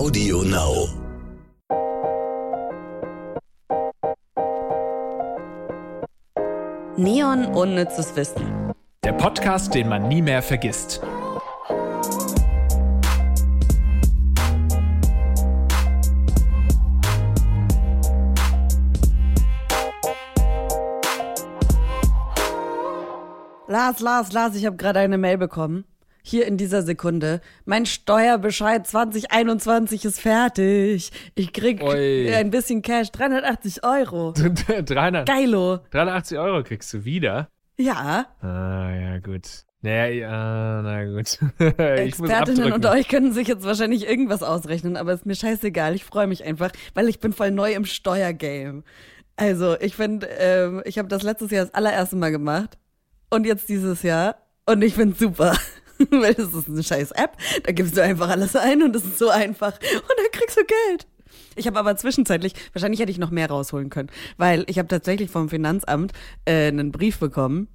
Audio Now. Neon Unnützes Wissen. Der Podcast, den man nie mehr vergisst. Lars, Lars, Lars, ich habe gerade eine Mail bekommen. Hier in dieser Sekunde. Mein Steuerbescheid 2021 ist fertig. Ich krieg Ui. ein bisschen Cash, 380 Euro. 300, Geilo. 380 Euro kriegst du wieder. Ja, Ah, ja, gut. Naja, ja, na gut. Expertinnen unter euch können sich jetzt wahrscheinlich irgendwas ausrechnen, aber ist mir scheißegal. Ich freue mich einfach, weil ich bin voll neu im Steuergame. Also, ich finde, ähm, ich habe das letztes Jahr das allererste Mal gemacht und jetzt dieses Jahr und ich finde super. weil das ist eine scheiß App, da gibst du einfach alles ein und es ist so einfach und dann kriegst du Geld. Ich habe aber zwischenzeitlich, wahrscheinlich hätte ich noch mehr rausholen können, weil ich habe tatsächlich vom Finanzamt äh, einen Brief bekommen,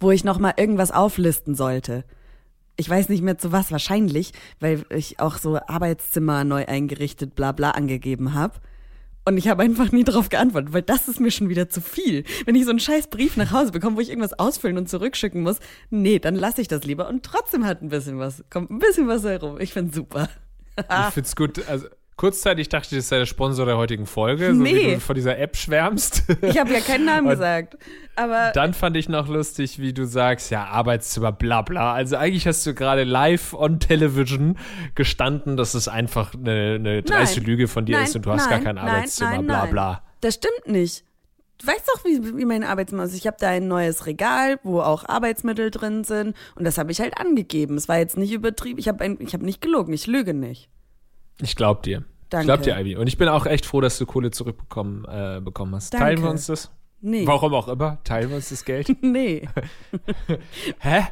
wo ich noch mal irgendwas auflisten sollte. Ich weiß nicht mehr zu was, wahrscheinlich, weil ich auch so Arbeitszimmer neu eingerichtet, bla bla angegeben habe. Und ich habe einfach nie darauf geantwortet, weil das ist mir schon wieder zu viel. Wenn ich so einen scheiß Brief nach Hause bekomme, wo ich irgendwas ausfüllen und zurückschicken muss, nee, dann lasse ich das lieber. Und trotzdem hat ein bisschen was, kommt ein bisschen was herum. Ich find's super. Ich find's gut. Also, kurzzeitig dachte ich, das sei der Sponsor der heutigen Folge, so wie Nee. du von dieser App schwärmst. Ich habe ja keinen Namen gesagt. Aber Dann fand ich noch lustig, wie du sagst, ja, Arbeitszimmer, bla bla. Also eigentlich hast du gerade live on Television gestanden, dass es einfach eine, eine dreiste. Lüge von dir Nein, ist und du hast nein, gar kein nein, Arbeitszimmer, bla bla. Das stimmt nicht. Du weißt doch, wie, wie mein Arbeitszimmer ist. Ich habe da ein neues Regal, wo auch Arbeitsmittel drin sind. Und das habe ich halt angegeben. Es war jetzt nicht übertrieben. Ich habe ich hab nicht gelogen. Ich lüge nicht. Ich glaub dir. Danke. Ich glaub dir, Ivy. Und ich bin auch echt froh, dass du Kohle zurückbekommen äh, bekommen hast. Danke. Teilen wir uns das? Nee. Warum auch immer, teilen wir uns das Geld. Nee. hä?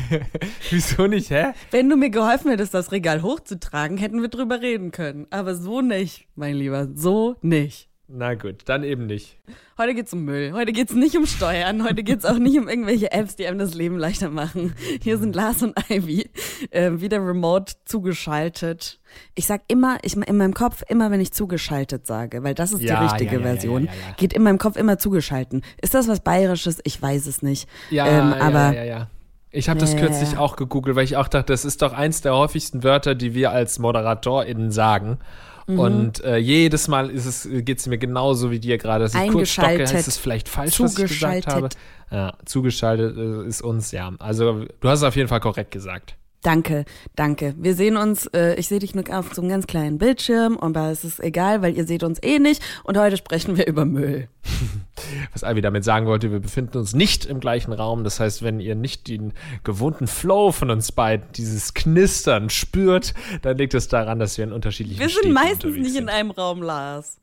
Wieso nicht, hä? Wenn du mir geholfen hättest, das Regal hochzutragen, hätten wir drüber reden können. Aber so nicht, mein Lieber. So nicht. Na gut, dann eben nicht. Heute geht's um Müll. Heute geht's nicht um Steuern. Heute geht's auch nicht um irgendwelche Apps, die einem das Leben leichter machen. Hier sind Lars und Ivy äh, wieder remote zugeschaltet. Ich sag immer, ich in meinem Kopf immer, wenn ich zugeschaltet sage, weil das ist Ja, die richtige ja, ja, Version, geht in meinem Kopf immer zugeschalten. Ist das was Bayerisches? Ich weiß es nicht. Ja, ähm, aber ja, ja, ja. Ich habe das Ja, ja, kürzlich auch gegoogelt, weil ich auch dachte, das ist doch eins der häufigsten Wörter, die wir als ModeratorInnen sagen. Mhm. Und äh, jedes Mal ist es, geht es mir genauso wie dir gerade, dass ich kurz stocke, heißt es vielleicht falsch, was ich gesagt zugeschaltet. habe. Ja, zugeschaltet äh, ist uns, ja. Also du hast es auf jeden Fall korrekt gesagt. Danke, danke. Wir sehen uns, äh, ich sehe dich nur auf so einem ganz kleinen Bildschirm, aber es ist egal, weil ihr seht uns eh nicht. Und heute sprechen wir über Müll. Was Ivy damit sagen wollte, wir befinden uns nicht im gleichen Raum. Das heißt, wenn ihr nicht den gewohnten Flow von uns beiden, dieses Knistern spürt, dann liegt es daran, dass wir in unterschiedlichen Wir sind Städten meistens nicht in sind. einem Raum, Lars.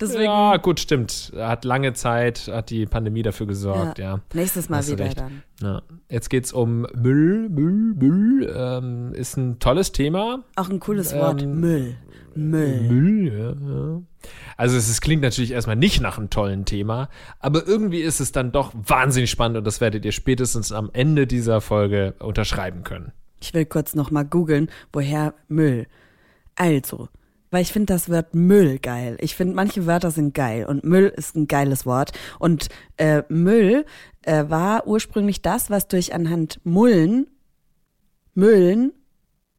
Deswegen, Ja, gut, stimmt. Hat lange Zeit, hat die Pandemie dafür gesorgt, ja. nächstes Mal Hast wieder dann. ja. Jetzt geht's um Müll, Müll, Müll. Ähm, ist ein tolles Thema. Auch ein cooles Ähm, Wort. Müll. Müll. Müll, ja, ja. Also es, es klingt natürlich erstmal nicht nach einem tollen Thema, aber irgendwie ist es dann doch wahnsinnig spannend und das werdet ihr spätestens am Ende dieser Folge unterschreiben können. Ich will kurz noch mal googeln, woher Müll. Also, weil ich finde das Wort Müll geil. Ich finde, manche Wörter sind geil und Müll ist ein geiles Wort. Und äh, Müll äh, war ursprünglich das, was durch anhand Mullen, Müllen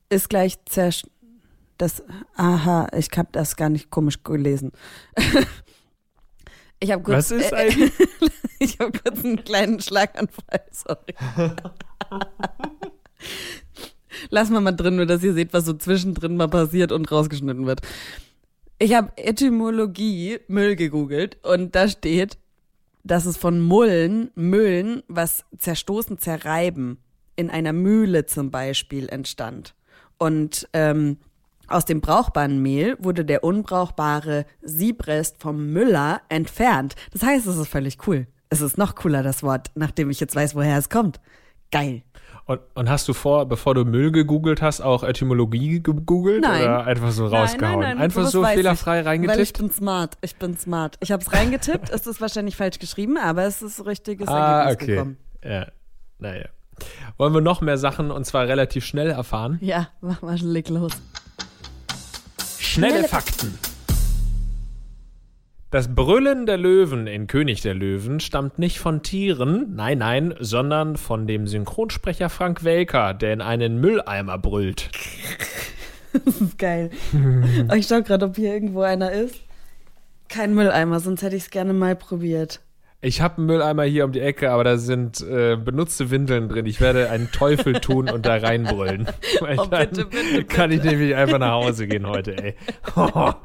ist gleich zersch... Das, aha, ich habe das gar nicht komisch gelesen. ich habe kurz, Was ist äh, ich habe kurz einen kleinen Schlaganfall, sorry. Lass mal mal drin, nur dass ihr seht, was so zwischendrin mal passiert und rausgeschnitten wird. Ich habe Etymologie Müll gegoogelt und da steht, dass es von Mullen, Müllen, was zerstoßen, zerreiben, in einer Mühle zum Beispiel entstand. Und ähm, aus dem brauchbaren Mehl wurde der unbrauchbare Siebrest vom Müller entfernt. Das heißt, es ist völlig cool. Es ist noch cooler, das Wort, nachdem ich jetzt weiß, woher es kommt. Geil. Und, und hast du vor, bevor du Müll gegoogelt hast, auch Etymologie gegoogelt Nein. oder einfach so rausgehauen? Nein, nein, nein, einfach so fehlerfrei ich, Weil ich reingetippt? bin smart. Ich bin smart. Ich habe es reingetippt. es ist wahrscheinlich falsch geschrieben, aber es ist richtiges Ah, Ergebnis okay. gekommen. Ja, naja. Wollen wir noch mehr Sachen und zwar relativ schnell erfahren? Ja, mach mal, leg los. Schnelle, Schnelle Fakten. Das Brüllen der Löwen in König der Löwen stammt nicht von Tieren, nein, nein, sondern von dem Synchronsprecher Frank Welker, der in einen Mülleimer brüllt. Das ist geil. Oh, ich schau gerade, ob hier irgendwo einer ist. Kein Mülleimer, sonst hätte ich es gerne mal probiert. Ich habe einen Mülleimer hier um die Ecke, aber da sind äh, benutzte Windeln drin. Ich werde einen Teufel tun und da reinbrüllen. Weil Oh, dann bitte, bitte, kann ich nämlich einfach nach Hause gehen heute, ey.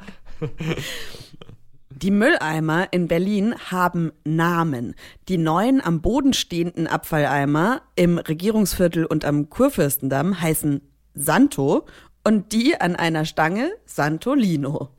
Die Mülleimer in Berlin haben Namen. Die neuen am Boden stehenden Abfalleimer im Regierungsviertel und am Kurfürstendamm heißen Santo und die an einer Stange Santolino.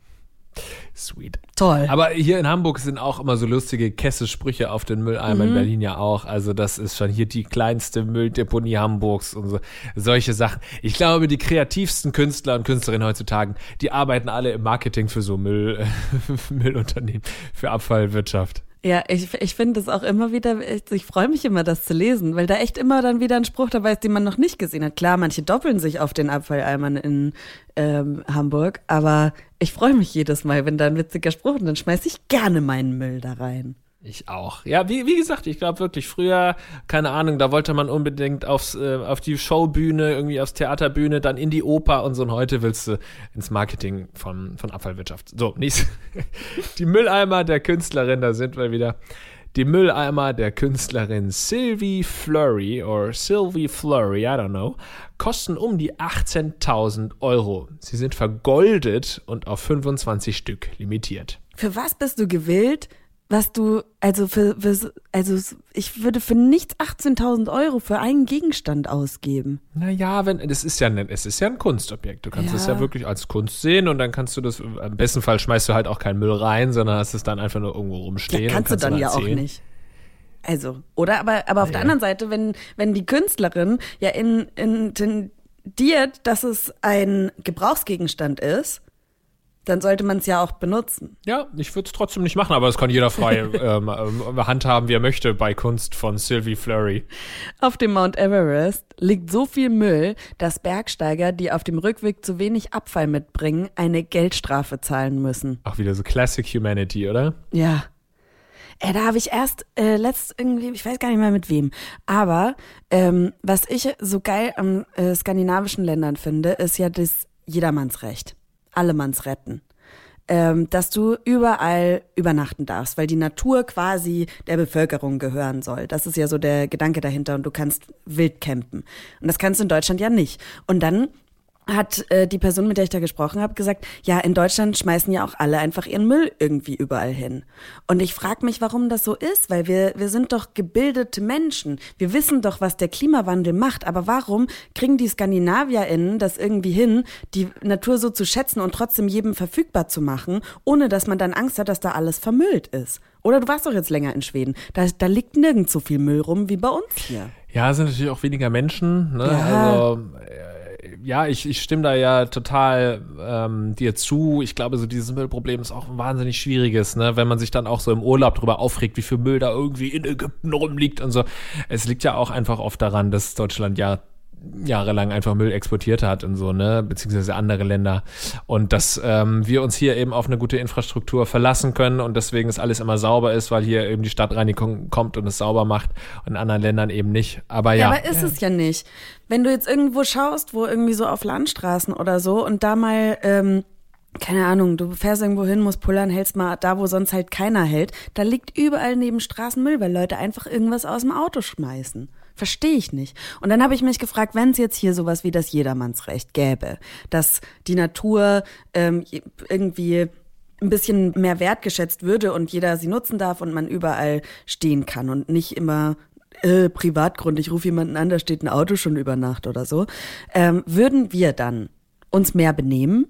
Sweet. Toll. Aber hier in Hamburg sind auch immer so lustige Kesse-Sprüche auf den Mülleimer, Mhm. in Berlin ja auch. Also das ist schon hier die kleinste Mülldeponie Hamburgs und so, solche Sachen. Ich glaube, die kreativsten Künstler und Künstlerinnen heutzutage, die arbeiten alle im Marketing für so Müll, Müllunternehmen, für Abfallwirtschaft. Ja, ich, ich finde es auch immer wieder, ich, ich freue mich immer, das zu lesen, weil da echt immer dann wieder ein Spruch dabei ist, den man noch nicht gesehen hat. Klar, manche doppeln sich auf den Abfalleimern in ähm, Hamburg, aber ich freue mich jedes Mal, wenn da ein witziger Spruch und dann schmeiße ich gerne meinen Müll da rein. Ich auch. Ja, wie, wie gesagt, ich glaube wirklich, früher, keine Ahnung, da wollte man unbedingt aufs, äh, auf die Showbühne, irgendwie aufs Theaterbühne, dann in die Oper und so. Und heute willst du ins Marketing von, von Abfallwirtschaft. So, nächstes. Die Mülleimer der Künstlerin, da sind wir wieder. Die Mülleimer der Künstlerin Sylvie Flurry oder Sylvie Flurry, I don't know, kosten um die 18.000 Euro. Sie sind vergoldet und auf 25 Stück limitiert. Für was bist du gewillt, was du, also für, für also ich würde für nichts 18.000 Euro für einen Gegenstand ausgeben. Naja, wenn, das ist ja ein, es ist ja ein Kunstobjekt. Du kannst es Ja. ja wirklich als Kunst sehen und dann kannst du das, im besten Fall schmeißt du halt auch keinen Müll rein, sondern hast es dann einfach nur irgendwo rumstehen. Ja, kannst und du dann ja auch nicht. Also, oder? Aber, aber auf der anderen Seite, wenn, wenn die Künstlerin ja in, intendiert, dass es ein Gebrauchsgegenstand ist, dann sollte man es ja auch benutzen. Ja, ich würde es trotzdem nicht machen, aber es kann jeder frei ähm, ähm, handhaben, wie er möchte, bei Kunst von Sylvie Flurry. Auf dem Mount Everest liegt so viel Müll, dass Bergsteiger, die auf dem Rückweg zu wenig Abfall mitbringen, eine Geldstrafe zahlen müssen. Auch wieder so Classic Humanity, oder? Ja. Äh, da habe ich erst äh, letzt irgendwie, ich weiß gar nicht mehr mit wem, aber ähm, was ich so geil am äh, skandinavischen Ländern finde, ist ja das Jedermannsrecht. Allemanns retten. Ähm, dass du überall übernachten darfst, weil die Natur quasi der Bevölkerung gehören soll. Das ist ja so der Gedanke dahinter und du kannst wild campen. Und das kannst du in Deutschland ja nicht. Und dann hat äh, die Person, mit der ich da gesprochen habe, gesagt, ja, in Deutschland schmeißen ja auch alle einfach ihren Müll irgendwie überall hin. Und ich frage mich, warum das so ist, weil wir, wir sind doch gebildete Menschen. Wir wissen doch, was der Klimawandel macht. Aber warum kriegen die SkandinavierInnen das irgendwie hin, die Natur so zu schätzen und trotzdem jedem verfügbar zu machen, ohne dass man dann Angst hat, dass da alles vermüllt ist? Oder du warst doch jetzt länger in Schweden. Da, da liegt nirgends so viel Müll rum wie bei uns hier. Ja, es sind natürlich auch weniger Menschen. Ne? Ja. Also, äh, ja, ich, ich stimme da ja total ähm, dir zu. Ich glaube, so dieses Müllproblem ist auch ein wahnsinnig schwieriges, ne? wenn man sich dann auch so im Urlaub drüber aufregt, wie viel Müll da irgendwie in Ägypten rumliegt und so. Es liegt ja auch einfach oft daran, dass Deutschland ja jahrelang einfach Müll exportiert hat und so, ne, beziehungsweise andere Länder. Und dass ähm, wir uns hier eben auf eine gute Infrastruktur verlassen können und deswegen es alles immer sauber ist, weil hier eben die Stadtreinigung kommt und es sauber macht und in anderen Ländern eben nicht. Aber ja. Ja, aber ist es ja nicht. Wenn du jetzt irgendwo schaust, wo irgendwie so auf Landstraßen oder so und da mal, ähm, keine Ahnung, du fährst irgendwo hin, musst pullern, hältst mal da, wo sonst halt keiner hält, da liegt überall neben Straßen Müll, weil Leute einfach irgendwas aus dem Auto schmeißen. Verstehe ich nicht. Und dann habe ich mich gefragt, wenn es jetzt hier sowas wie das Jedermannsrecht gäbe, dass die Natur ähm, irgendwie ein bisschen mehr wertgeschätzt würde und jeder sie nutzen darf und man überall stehen kann und nicht immer äh, Privatgrund, ich rufe jemanden an, da steht ein Auto schon über Nacht oder so, ähm, würden wir dann uns mehr benehmen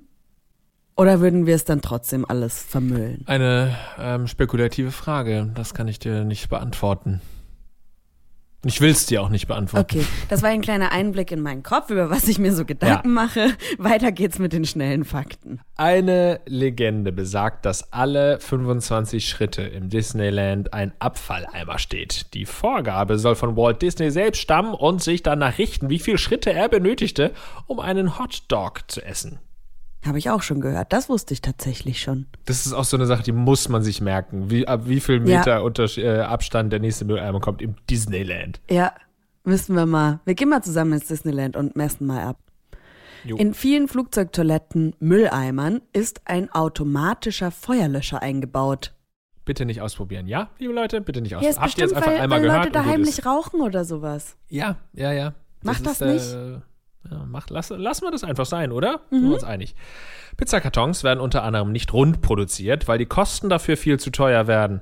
oder würden wir es dann trotzdem alles vermüllen? Eine ähm, spekulative Frage, das kann ich dir nicht beantworten. Ich will es dir auch nicht beantworten. Okay, das war ein kleiner Einblick in meinen Kopf, über was ich mir so Gedanken ja. mache. Weiter geht's mit den schnellen Fakten. Eine Legende besagt, dass alle 25 Schritte im Disneyland ein Abfalleimer steht. Die Vorgabe soll von Walt Disney selbst stammen und sich danach richten, wie viele Schritte er benötigte, um einen Hotdog zu essen. Habe ich auch schon gehört. Das wusste ich tatsächlich schon. Das ist auch so eine Sache, die muss man sich merken. Wie, ab wie viel Meter ja. Unter, äh, Abstand der nächste Mülleimer kommt im Disneyland. Ja, müssen wir mal. Wir gehen mal zusammen ins Disneyland und messen mal ab. Jo. In vielen Flugzeugtoiletten, Mülleimern ist ein automatischer Feuerlöscher eingebaut. Bitte nicht ausprobieren, ja, liebe Leute, bitte nicht ausprobieren. Ja, Habt ihr jetzt einfach weil, einmal weil gehört? Leute da heimlich rauchen oder sowas. Ja, ja, ja. Macht das, das nicht? Äh, ja, macht, lass, lassen wir das einfach sein, oder? Mhm. Sind wir uns einig. Pizzakartons werden unter anderem nicht rund produziert, weil die Kosten dafür viel zu teuer werden.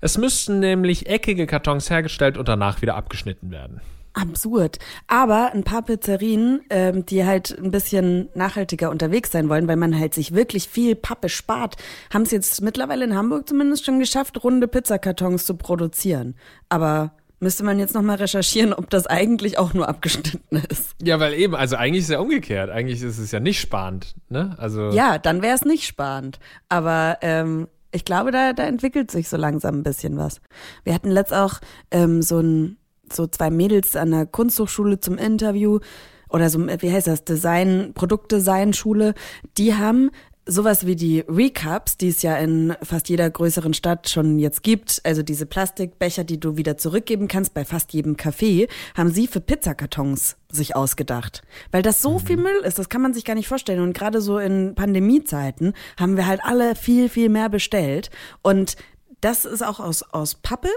Es müssten nämlich eckige Kartons hergestellt und danach wieder abgeschnitten werden. Absurd. Aber ein paar Pizzerien, ähm, die halt ein bisschen nachhaltiger unterwegs sein wollen, weil man halt sich wirklich viel Pappe spart, haben es jetzt mittlerweile in Hamburg zumindest schon geschafft, runde Pizzakartons zu produzieren. Aber Müsste man jetzt nochmal recherchieren, ob das eigentlich auch nur abgeschnitten ist. Ja, weil eben, also eigentlich ist es ja umgekehrt. Eigentlich ist es ja nicht sparend, ne? Also. Ja, dann wäre es nicht sparend. Aber ähm, ich glaube, da, da entwickelt sich so langsam ein bisschen was. Wir hatten letzt auch ähm, so ein, so zwei Mädels an der Kunsthochschule zum Interview oder so, wie heißt das, Design, Produktdesign-Schule, die haben sowas wie die Recaps, die es ja in fast jeder größeren Stadt schon jetzt gibt, also diese Plastikbecher, die du wieder zurückgeben kannst bei fast jedem Café, haben sie für Pizzakartons sich ausgedacht. Weil das so mhm. viel Müll ist, das kann man sich gar nicht vorstellen. Und gerade so in Pandemiezeiten haben wir halt alle viel, viel mehr bestellt. Und das ist auch aus, aus Pappe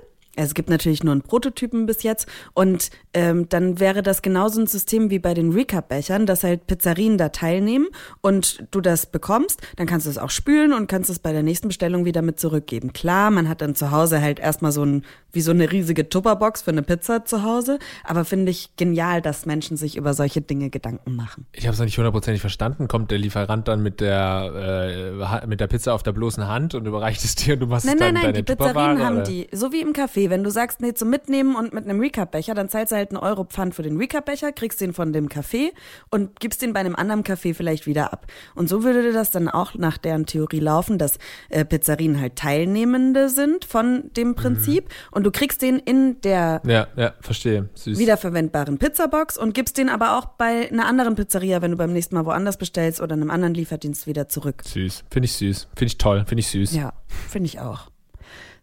es gibt natürlich nur einen Prototypen bis jetzt und ähm, dann wäre das genauso ein System wie bei den Recap-Bechern, dass halt Pizzerien da teilnehmen und du das bekommst, dann kannst du es auch spülen und kannst es bei der nächsten Bestellung wieder mit zurückgeben. Klar, man hat dann zu Hause halt erstmal so ein, wie so eine riesige Tupperbox für eine Pizza zu Hause, aber finde ich genial, dass Menschen sich über solche Dinge Gedanken machen. Ich habe es nicht hundertprozentig verstanden. Kommt der Lieferant dann mit der, äh, mit der Pizza auf der bloßen Hand und überreicht es dir und du machst nein, es dann nein, nein, deine die Pizzerien haben die, so wie im Café wenn du sagst, nee, zum Mitnehmen und mit einem Recap-Becher, dann zahlst du halt einen Euro Pfand für den Recap-Becher, kriegst den von dem Café und gibst den bei einem anderen Café vielleicht wieder ab. Und so würde das dann auch nach deren Theorie laufen, dass äh, Pizzerien halt Teilnehmende sind von dem Prinzip mhm. und du kriegst den in der ja, ja, verstehe. Süß. wiederverwendbaren Pizzabox und gibst den aber auch bei einer anderen Pizzeria, wenn du beim nächsten Mal woanders bestellst oder einem anderen Lieferdienst wieder zurück. Süß. Finde ich süß. Finde ich toll. Finde ich süß. Ja, finde ich auch.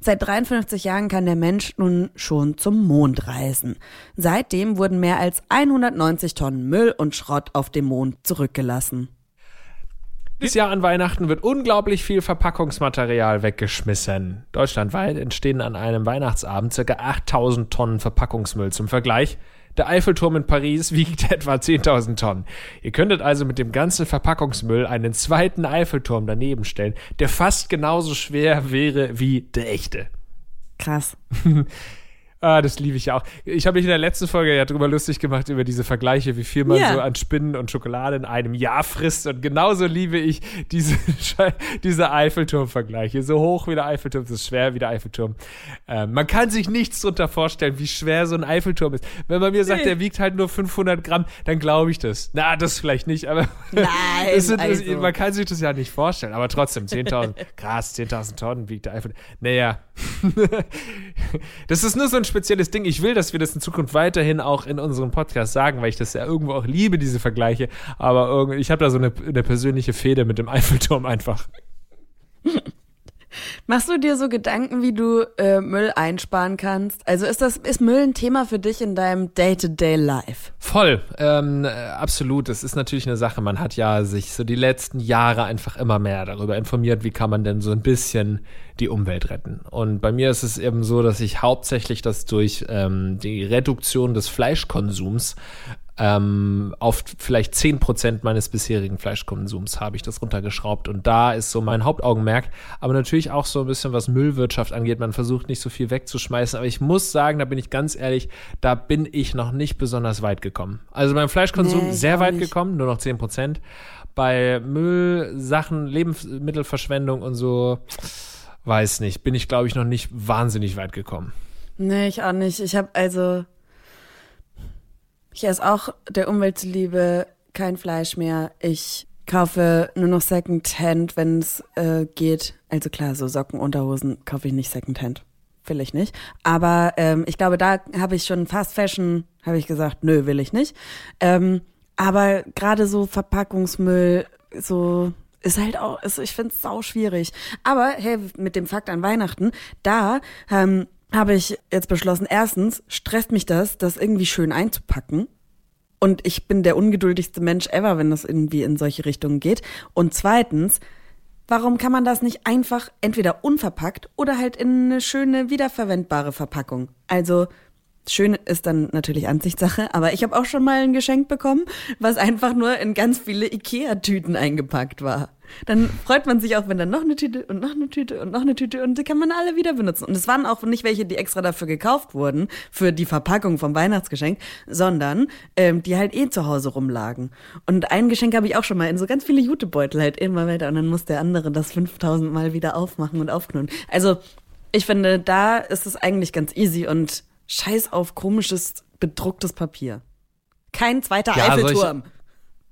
Seit 53 Jahren kann der Mensch nun schon zum Mond reisen. Seitdem wurden mehr als 190 Tonnen Müll und Schrott auf dem Mond zurückgelassen. Dieses Jahr an Weihnachten wird unglaublich viel Verpackungsmaterial weggeschmissen. Deutschlandweit entstehen an einem Weihnachtsabend ca. 8000 Tonnen Verpackungsmüll. Zum Vergleich, der Eiffelturm in Paris wiegt etwa 10.000 Tonnen. Ihr könntet also mit dem ganzen Verpackungsmüll einen zweiten Eiffelturm daneben stellen, der fast genauso schwer wäre wie der echte. Krass. Ah, das liebe ich ja auch. Ich habe mich in der letzten Folge ja drüber lustig gemacht, über diese Vergleiche, wie viel man yeah. so an Spinnen und Schokolade in einem Jahr frisst. Und genauso liebe ich diese, diese Eiffelturm-Vergleiche. So hoch wie der Eiffelturm, so schwer wie der Eiffelturm. Ähm, man kann sich nichts drunter vorstellen, wie schwer so ein Eiffelturm ist. Wenn man mir sagt, nee. der wiegt halt nur 500 Gramm, dann glaube ich das. Na, das vielleicht nicht, aber Nein, sind, also. man kann sich das ja nicht vorstellen. Aber trotzdem, 10.000, krass, 10.000 Tonnen wiegt der Eiffelturm. Naja, das ist nur so ein spezielles Ding. Ich will, dass wir das in Zukunft weiterhin auch in unserem Podcast sagen, weil ich das ja irgendwo auch liebe, diese Vergleiche. Aber ich habe da so eine, eine persönliche Fehde mit dem Eiffelturm einfach. Machst du dir so Gedanken, wie du äh, Müll einsparen kannst? Also ist das ist Müll ein Thema für dich in deinem Day-to-Day-Life? Voll, ähm, äh, absolut. Das ist natürlich eine Sache. Man hat ja sich so die letzten Jahre einfach immer mehr darüber informiert, wie kann man denn so ein bisschen die Umwelt retten. Und bei mir ist es eben so, dass ich hauptsächlich das durch ähm, die Reduktion des Fleischkonsums ähm, auf vielleicht zehn Prozent meines bisherigen Fleischkonsums habe ich das runtergeschraubt. Und da ist so mein Hauptaugenmerk. Aber natürlich auch so ein bisschen, was Müllwirtschaft angeht. Man versucht nicht so viel wegzuschmeißen. Aber ich muss sagen, da bin ich ganz ehrlich, da bin ich noch nicht besonders weit gekommen. Also beim Fleischkonsum nee, sehr weit nicht. gekommen, nur noch zehn Prozent. Bei Müllsachen, Lebensmittelverschwendung und so, weiß nicht, bin ich glaube ich noch nicht wahnsinnig weit gekommen. Nee, ich auch nicht. Ich habe also, ich esse auch der Umwelt zuliebe kein Fleisch mehr. Ich kaufe nur noch Secondhand, wenn es äh, geht. Also klar, so Socken, Unterhosen kaufe ich nicht Secondhand. Will ich nicht. Aber ähm, ich glaube, da habe ich schon Fast Fashion, habe ich gesagt, nö, will ich nicht. Ähm, aber gerade so Verpackungsmüll, so ist halt auch, ist, ich finde es sau schwierig. Aber hey, mit dem Fakt an Weihnachten, da ähm, habe ich jetzt beschlossen, erstens stresst mich das, das irgendwie schön einzupacken. Und ich bin der ungeduldigste Mensch ever, wenn das irgendwie in solche Richtungen geht. Und zweitens, warum kann man das nicht einfach entweder unverpackt oder halt in eine schöne wiederverwendbare Verpackung? Also Schön ist dann natürlich Ansichtssache, aber ich habe auch schon mal ein Geschenk bekommen, was einfach nur in ganz viele Ikea-Tüten eingepackt war. Dann freut man sich auch, wenn dann noch eine Tüte und noch eine Tüte und noch eine Tüte und die kann man alle wieder benutzen. Und es waren auch nicht welche, die extra dafür gekauft wurden, für die Verpackung vom Weihnachtsgeschenk, sondern ähm, die halt eh zu Hause rumlagen. Und ein Geschenk habe ich auch schon mal in so ganz viele Jutebeutel halt immer weiter und dann muss der andere das 5000 Mal wieder aufmachen und aufknüllen. Also ich finde, da ist es eigentlich ganz easy und Scheiß auf komisches, bedrucktes Papier. Kein zweiter ja, Eiffelturm. Solche,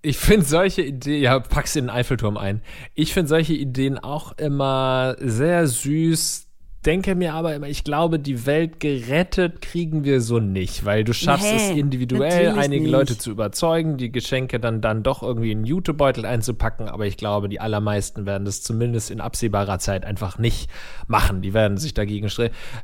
ich finde solche Ideen, ja, packst den Eiffelturm ein. Ich finde solche Ideen auch immer sehr süß, denke mir aber immer, ich glaube, die Welt gerettet kriegen wir so nicht, weil du schaffst nee, es individuell, einige nicht. Leute zu überzeugen, die Geschenke dann, dann doch irgendwie in einen Jutebeutel einzupacken, aber ich glaube, die allermeisten werden das zumindest in absehbarer Zeit einfach nicht machen. Die werden sich dagegen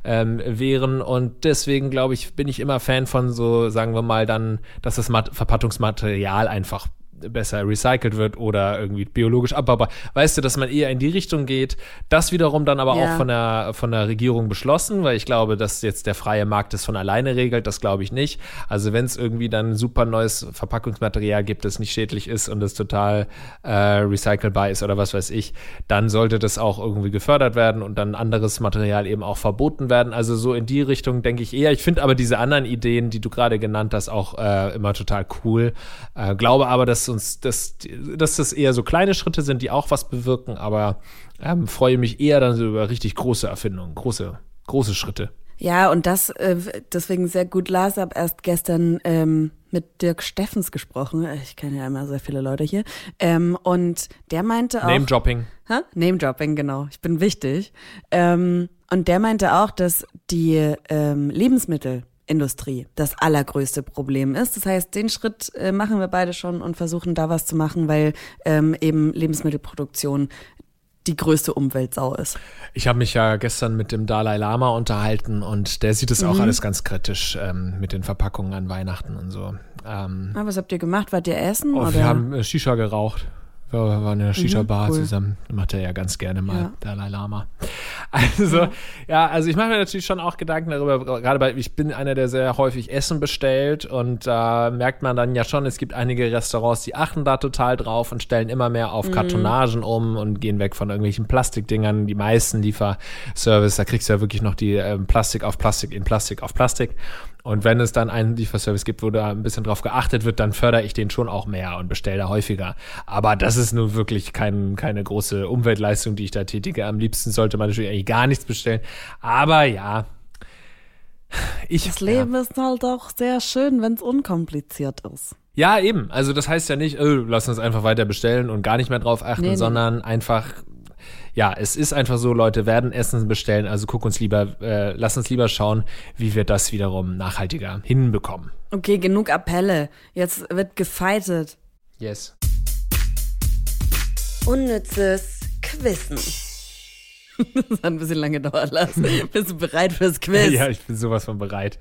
ähm, wehren und deswegen, glaube ich, bin ich immer Fan von so, sagen wir mal dann, dass das Mat Verpackungsmaterial einfach besser recycelt wird oder irgendwie biologisch abbaubar. Weißt du, dass man eher in die Richtung geht. Das wiederum dann aber ja. auch von der, von der Regierung beschlossen, weil ich glaube, dass jetzt der freie Markt das von alleine regelt. Das glaube ich nicht. Also wenn es irgendwie dann super neues Verpackungsmaterial gibt, das nicht schädlich ist und das total äh, recycelbar ist oder was weiß ich, dann sollte das auch irgendwie gefördert werden und dann anderes Material eben auch verboten werden. Also so in die Richtung denke ich eher. Ich finde aber diese anderen Ideen, die du gerade genannt hast, auch äh, immer total cool. Äh, glaube aber, dass uns, dass, dass das eher so kleine Schritte sind, die auch was bewirken, aber ähm, freue mich eher dann so über richtig große Erfindungen, große, große Schritte. Ja, und das äh, deswegen sehr gut. Lars habe erst gestern ähm, mit Dirk Steffens gesprochen. Ich kenne ja immer sehr viele Leute hier. Ähm, und der meinte auch. Name-Dropping. Name-Dropping, genau. Ich bin wichtig. Ähm, und der meinte auch, dass die ähm, Lebensmittel Industrie das allergrößte Problem ist. Das heißt, den Schritt äh, machen wir beide schon und versuchen da was zu machen, weil ähm, eben Lebensmittelproduktion die größte Umweltsau ist. Ich habe mich ja gestern mit dem Dalai Lama unterhalten und der sieht es mhm. auch alles ganz kritisch ähm, mit den Verpackungen an Weihnachten und so. Ähm, ah, was habt ihr gemacht? Wart ihr essen? Oh, wir haben äh, Shisha geraucht. Wir waren in der Shisha-Bar mhm, cool. zusammen. Macht er ja ganz gerne mal, ja. Dalai Lama. Also, ja, ja also ich mache mir natürlich schon auch Gedanken darüber, gerade weil ich bin einer, der sehr häufig Essen bestellt und da äh, merkt man dann ja schon, es gibt einige Restaurants, die achten da total drauf und stellen immer mehr auf mhm. Kartonagen um und gehen weg von irgendwelchen Plastikdingern. Die meisten Lieferservice, da kriegst du ja wirklich noch die äh, Plastik auf Plastik in Plastik auf Plastik. Und wenn es dann einen Lieferservice gibt, wo da ein bisschen drauf geachtet wird, dann fördere ich den schon auch mehr und bestelle da häufiger. Aber das ist nun wirklich kein, keine große Umweltleistung, die ich da tätige. Am liebsten sollte man natürlich eigentlich gar nichts bestellen. Aber ja. Ich, das Leben ja. ist halt auch sehr schön, wenn es unkompliziert ist. Ja, eben. Also das heißt ja nicht, oh, lass uns einfach weiter bestellen und gar nicht mehr drauf achten, nee, sondern nee. einfach ja, es ist einfach so, Leute werden Essen bestellen, also guck uns lieber, äh, lass uns lieber schauen, wie wir das wiederum nachhaltiger hinbekommen. Okay, genug Appelle. Jetzt wird gefeitet. Yes. Unnützes Quissen. das hat ein bisschen lange dauern lassen. Bist du bereit fürs Quiz? Ja, ich bin sowas von bereit.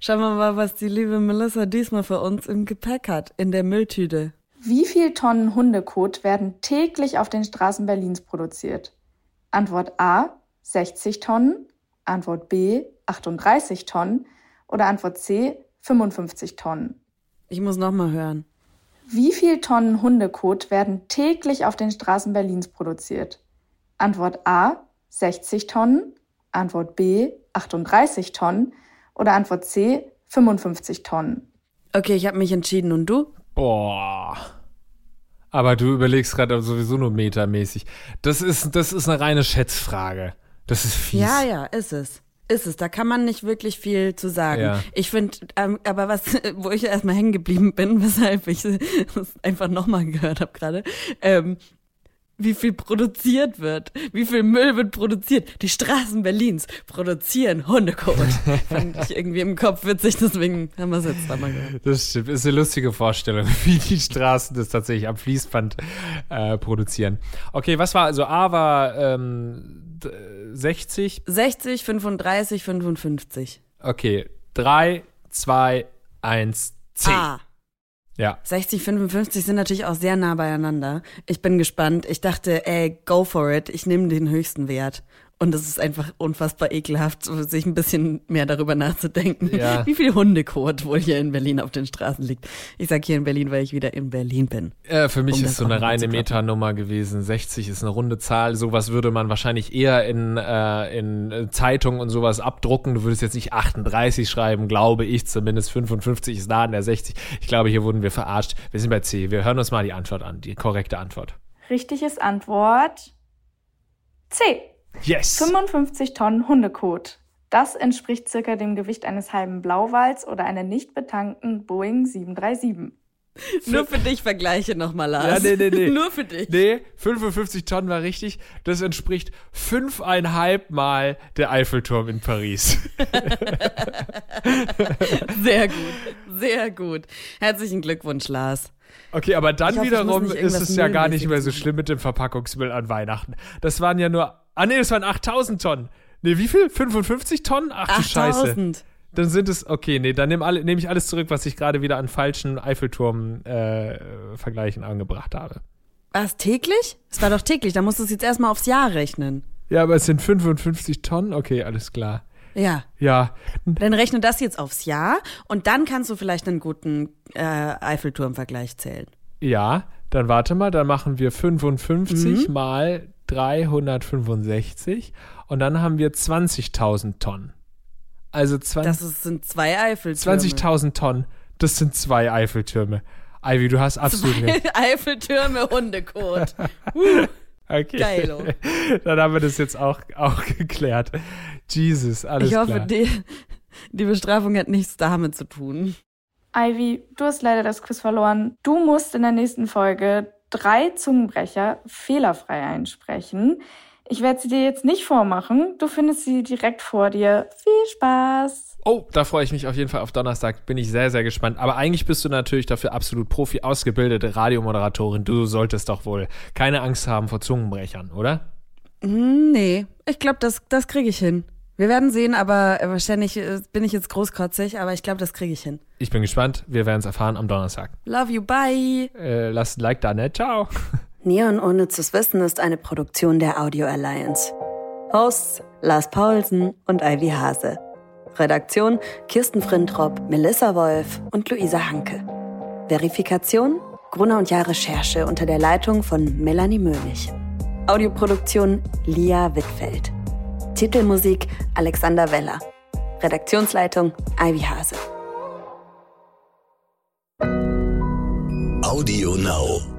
Schauen wir mal, was die liebe Melissa diesmal für uns im Gepäck hat, in der Mülltüte. Wie viel Tonnen Hundekot werden täglich auf den Straßen Berlins produziert? Antwort A 60 Tonnen, Antwort B 38 Tonnen oder Antwort C 55 Tonnen. Ich muss nochmal hören. Wie viel Tonnen Hundekot werden täglich auf den Straßen Berlins produziert? Antwort A 60 Tonnen, Antwort B 38 Tonnen oder Antwort C 55 Tonnen. Okay, ich habe mich entschieden und du? Boah. Aber du überlegst gerade sowieso nur metermäßig. Das ist, das ist eine reine Schätzfrage. Das ist fies. Ja, ja, ist es. Ist es, da kann man nicht wirklich viel zu sagen. Ja. Ich finde, ähm, aber was, wo ich erstmal hängen geblieben bin, weshalb ich das einfach nochmal gehört habe gerade, ähm, wie viel produziert wird, wie viel Müll wird produziert. Die Straßen Berlins produzieren Hundekot. Fand ich irgendwie im Kopf witzig, deswegen haben wir es jetzt da mal gehört. Das stimmt. Ist eine lustige Vorstellung, wie die Straßen das tatsächlich am Fließband äh, produzieren. Okay, was war, also A war ähm, d- 60. 60, 35, 55. Okay, 3, 2, 1, 10. Ah. Ja. 60, 55 sind natürlich auch sehr nah beieinander. Ich bin gespannt. Ich dachte, ey, go for it. Ich nehme den höchsten Wert. Und es ist einfach unfassbar ekelhaft, sich ein bisschen mehr darüber nachzudenken, Ja. wie viel Hundekot wohl hier in Berlin auf den Straßen liegt. Ich sag hier in Berlin, weil ich wieder in Berlin bin. Äh, für mich Um ist so eine reine. Metanummer gewesen. 60 ist eine runde Zahl. Sowas würde man wahrscheinlich eher in, äh, in äh, Zeitungen und sowas abdrucken. Du würdest jetzt nicht 38 schreiben, glaube ich zumindest. 55 ist nah an der 60. Ich glaube, hier wurden wir verarscht. Wir sind bei C. Wir hören uns mal die Antwort an, die korrekte Antwort. Richtig ist Antwort C. Yes! 55 Tonnen Hundekot. Das entspricht circa dem Gewicht eines halben Blauwals oder einer nicht betankten Boeing 737. Nur für dich vergleiche nochmal, Lars. Ja, nee, nee, nee. Nur für dich. Nee, 55 Tonnen war richtig. Das entspricht fünfeinhalb Mal der Eiffelturm in Paris. Sehr gut. Sehr gut. Herzlichen Glückwunsch, Lars. Okay, aber dann hoffe, wiederum ist es ja gar nicht mehr so schlimm mit dem Verpackungsmüll an Weihnachten. Das waren ja nur, ah nee, das waren 8000 Tonnen. Nee, wie viel? 55 Tonnen? Ach du Scheiße. 8000. Dann sind es, okay, nee, dann nehme nehm ich alles zurück, was ich gerade wieder an falschen Eiffelturm-Vergleichen angebracht habe. War es täglich? Es war doch täglich, da musst du es jetzt erstmal aufs Jahr rechnen. Ja, aber es sind 55 Tonnen? Okay, alles klar. Ja. Ja, Dann rechne das jetzt aufs Jahr und dann kannst du vielleicht einen guten äh, Eiffelturm-Vergleich zählen. ja, dann warte mal, dann machen wir 55 Mhm. mal 365 und dann haben wir 20.000 Tonnen. Also 20 Das ist, sind zwei Eiffeltürme. 20.000 Tonnen, das sind zwei Eiffeltürme. Ivy, du hast absolut recht. Eiffeltürme Hundekot. Okay. Geilo. Dann haben wir das jetzt auch, auch geklärt. Jesus, alles ich hoffe, klar. die, die Bestrafung hat nichts damit zu tun. Ivy, du hast leider das Quiz verloren. Du musst in der nächsten Folge drei Zungenbrecher fehlerfrei einsprechen. Ich werde sie dir jetzt nicht vormachen. Du findest sie direkt vor dir. Viel Spaß! Oh, da freue ich mich auf jeden Fall auf Donnerstag. Bin ich sehr, sehr gespannt. Aber eigentlich bist du natürlich dafür absolut Profi ausgebildete Radiomoderatorin. Du solltest doch wohl keine Angst haben vor Zungenbrechern, oder? Hm, Nee, ich glaube, das, das kriege ich hin. Wir werden sehen, aber äh, wahrscheinlich äh, bin ich jetzt großkotzig, aber ich glaube, das kriege ich hin. Ich bin gespannt. Wir werden es erfahren am Donnerstag. Love you, bye. Äh, lasst ein Like da, ne? Ciao. Neon Unnützes Wissen ist eine Produktion der Audio Alliance. Hosts Lars Paulsen und Ivy Hase. Redaktion Kirsten Frintrop, Melissa Wolf und Luisa Hanke. Verifikation Gruner und Jahr Recherche unter der Leitung von Melanie Möhlich. Audioproduktion Lia Wittfeld. Titelmusik Alexander Weller. Redaktionsleitung Ivy Hase. Audio Now.